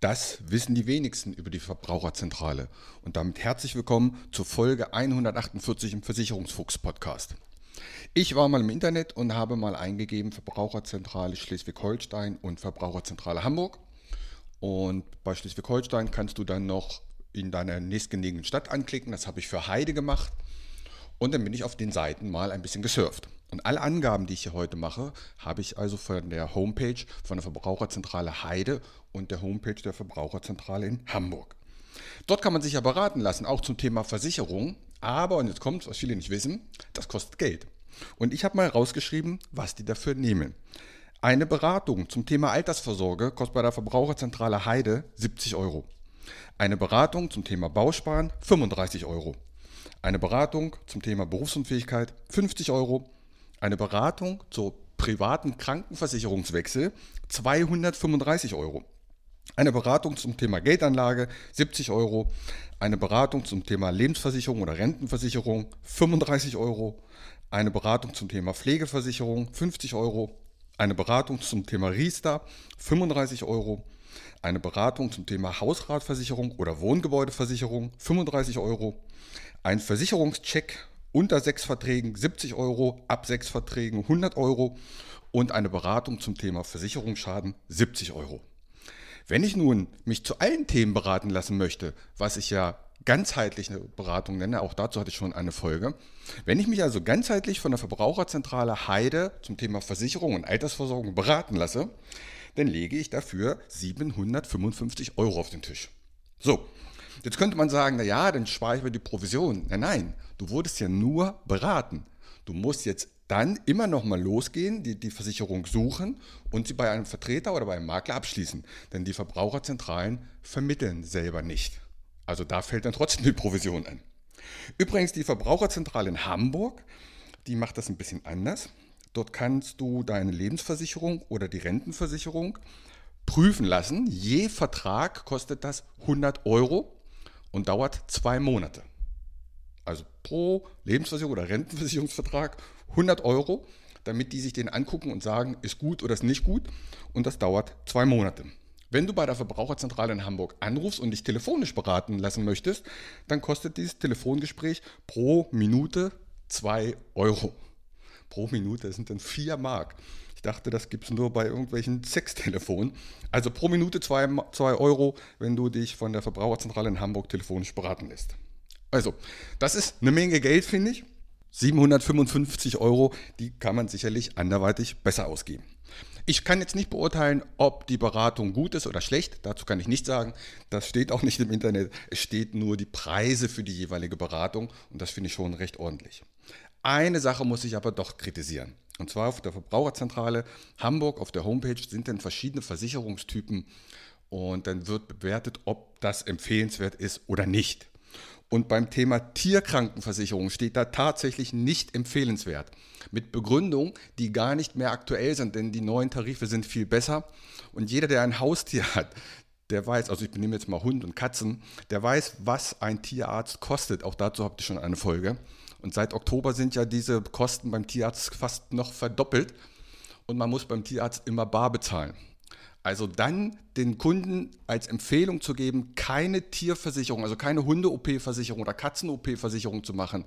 Das wissen die wenigsten über die Verbraucherzentrale. Und damit herzlich willkommen zur Folge 148 im Versicherungsfuchs Podcast. Ich war mal im Internet und habe mal eingegeben Verbraucherzentrale Schleswig-Holstein und Verbraucherzentrale Hamburg. Und bei Schleswig-Holstein kannst du dann noch in deiner nächstgelegenen Stadt anklicken. Das habe ich für Heide gemacht. Und dann bin ich auf den Seiten mal ein bisschen gesurft. Und alle Angaben, die ich hier heute mache, habe ich also von der Homepage von der Verbraucherzentrale Heide und der Homepage der Verbraucherzentrale in Hamburg. Dort kann man sich ja beraten lassen, auch zum Thema Versicherung. Aber, und jetzt kommt was viele nicht wissen, das kostet Geld. Und ich habe mal rausgeschrieben, was die dafür nehmen. Eine Beratung zum Thema Altersvorsorge kostet bei der Verbraucherzentrale Heide 70 Euro. Eine Beratung zum Thema Bausparen 35 Euro. Eine Beratung zum Thema Berufsunfähigkeit 50 Euro. Eine Beratung zur privaten Krankenversicherungswechsel 235 Euro. Eine Beratung zum Thema Geldanlage 70 Euro. Eine Beratung zum Thema Lebensversicherung oder Rentenversicherung 35 Euro. Eine Beratung zum Thema Pflegeversicherung 50 Euro. Eine Beratung zum Thema Riester 35 Euro. Eine Beratung zum Thema Hausratversicherung oder Wohngebäudeversicherung 35 Euro. Ein Versicherungscheck unter sechs Verträgen 70 Euro, ab sechs Verträgen 100 Euro und eine Beratung zum Thema Versicherungsschaden 70 Euro. Wenn ich nun mich zu allen Themen beraten lassen möchte, was ich ja ganzheitlich eine Beratung nenne, auch dazu hatte ich schon eine Folge. Wenn ich mich also ganzheitlich von der Verbraucherzentrale Heide zum Thema Versicherung und Altersversorgung beraten lasse, dann lege ich dafür 755 Euro auf den Tisch. So, jetzt könnte man sagen, na ja, dann spare ich mir die Provision. Nein, nein, du wurdest ja nur beraten. Du musst jetzt dann immer noch mal losgehen, die, die Versicherung suchen und sie bei einem Vertreter oder bei einem Makler abschließen. Denn die Verbraucherzentralen vermitteln selber nicht. Also da fällt dann trotzdem die Provision an. Übrigens, die Verbraucherzentrale in Hamburg, die macht das ein bisschen anders. Dort kannst du deine Lebensversicherung oder die Rentenversicherung prüfen lassen. Je Vertrag kostet das 100 Euro und dauert zwei Monate. Also pro Lebensversicherung oder Rentenversicherungsvertrag 100 Euro, damit die sich den angucken und sagen, ist gut oder ist nicht gut. Und das dauert zwei Monate. Wenn du bei der Verbraucherzentrale in Hamburg anrufst und dich telefonisch beraten lassen möchtest, dann kostet dieses Telefongespräch pro Minute 2 Euro. Pro Minute sind dann 4 Mark. Ich dachte, das gibt es nur bei irgendwelchen Sextelefonen. Also pro Minute 2 Euro, wenn du dich von der Verbraucherzentrale in Hamburg telefonisch beraten lässt. Also, das ist eine Menge Geld, finde ich. 755 Euro, die kann man sicherlich anderweitig besser ausgeben. Ich kann jetzt nicht beurteilen, ob die Beratung gut ist oder schlecht. Dazu kann ich nichts sagen. Das steht auch nicht im Internet. Es steht nur die Preise für die jeweilige Beratung und das finde ich schon recht ordentlich. Eine Sache muss ich aber doch kritisieren. Und zwar auf der Verbraucherzentrale Hamburg auf der Homepage sind dann verschiedene Versicherungstypen und dann wird bewertet, ob das empfehlenswert ist oder nicht. Und beim Thema Tierkrankenversicherung steht da tatsächlich nicht empfehlenswert. Mit Begründung, die gar nicht mehr aktuell sind, denn die neuen Tarife sind viel besser. Und jeder, der ein Haustier hat, der weiß, also ich nehme jetzt mal Hund und Katzen, der weiß, was ein Tierarzt kostet. Auch dazu habt ihr schon eine Folge. Und seit Oktober sind ja diese Kosten beim Tierarzt fast noch verdoppelt. Und man muss beim Tierarzt immer bar bezahlen. Also dann den Kunden als Empfehlung zu geben, keine Tierversicherung, also keine Hunde-OP-Versicherung oder Katzen-OP-Versicherung zu machen,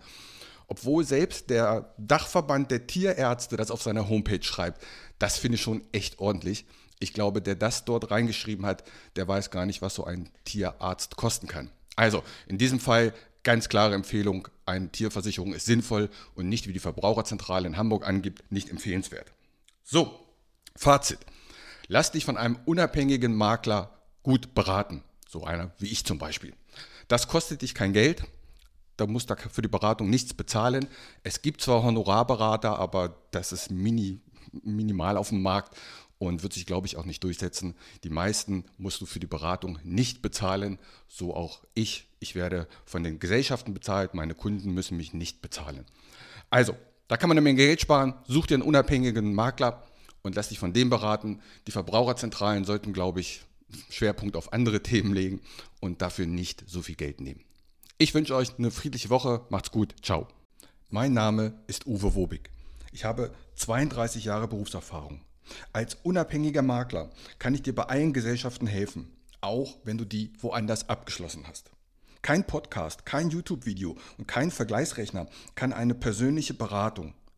obwohl selbst der Dachverband der Tierärzte das auf seiner Homepage schreibt, das finde ich schon echt ordentlich. Ich glaube, der das dort reingeschrieben hat, der weiß gar nicht, was so ein Tierarzt kosten kann. Also in diesem Fall ganz klare Empfehlung, eine Tierversicherung ist sinnvoll und nicht, wie die Verbraucherzentrale in Hamburg angibt, nicht empfehlenswert. So, Fazit. Lass dich von einem unabhängigen Makler gut beraten. So einer wie ich zum Beispiel. Das kostet dich kein Geld. Da musst du für die Beratung nichts bezahlen. Es gibt zwar Honorarberater, aber das ist mini, minimal auf dem Markt. und wird sich, glaube ich, auch nicht durchsetzen. Die meisten musst du für die Beratung nicht bezahlen, so auch ich. Ich werde von den Gesellschaften bezahlt, meine Kunden müssen mich nicht bezahlen. Also, da kann man eine Menge Geld sparen. Such dir einen unabhängigen Makler und lass dich von dem beraten. Die Verbraucherzentralen sollten, glaube ich, Schwerpunkt auf andere Themen legen und dafür nicht so viel Geld nehmen. Ich wünsche euch eine friedliche Woche. Macht's gut. Ciao. Mein Name ist Uwe Wobig. Ich habe 32 Jahre Berufserfahrung. Als unabhängiger Makler kann ich dir bei allen Gesellschaften helfen, auch wenn du die woanders abgeschlossen hast. Kein Podcast, kein YouTube-Video und kein Vergleichsrechner kann eine persönliche Beratung,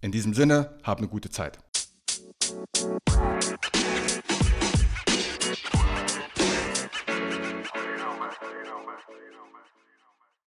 In diesem Sinne, hab eine gute Zeit.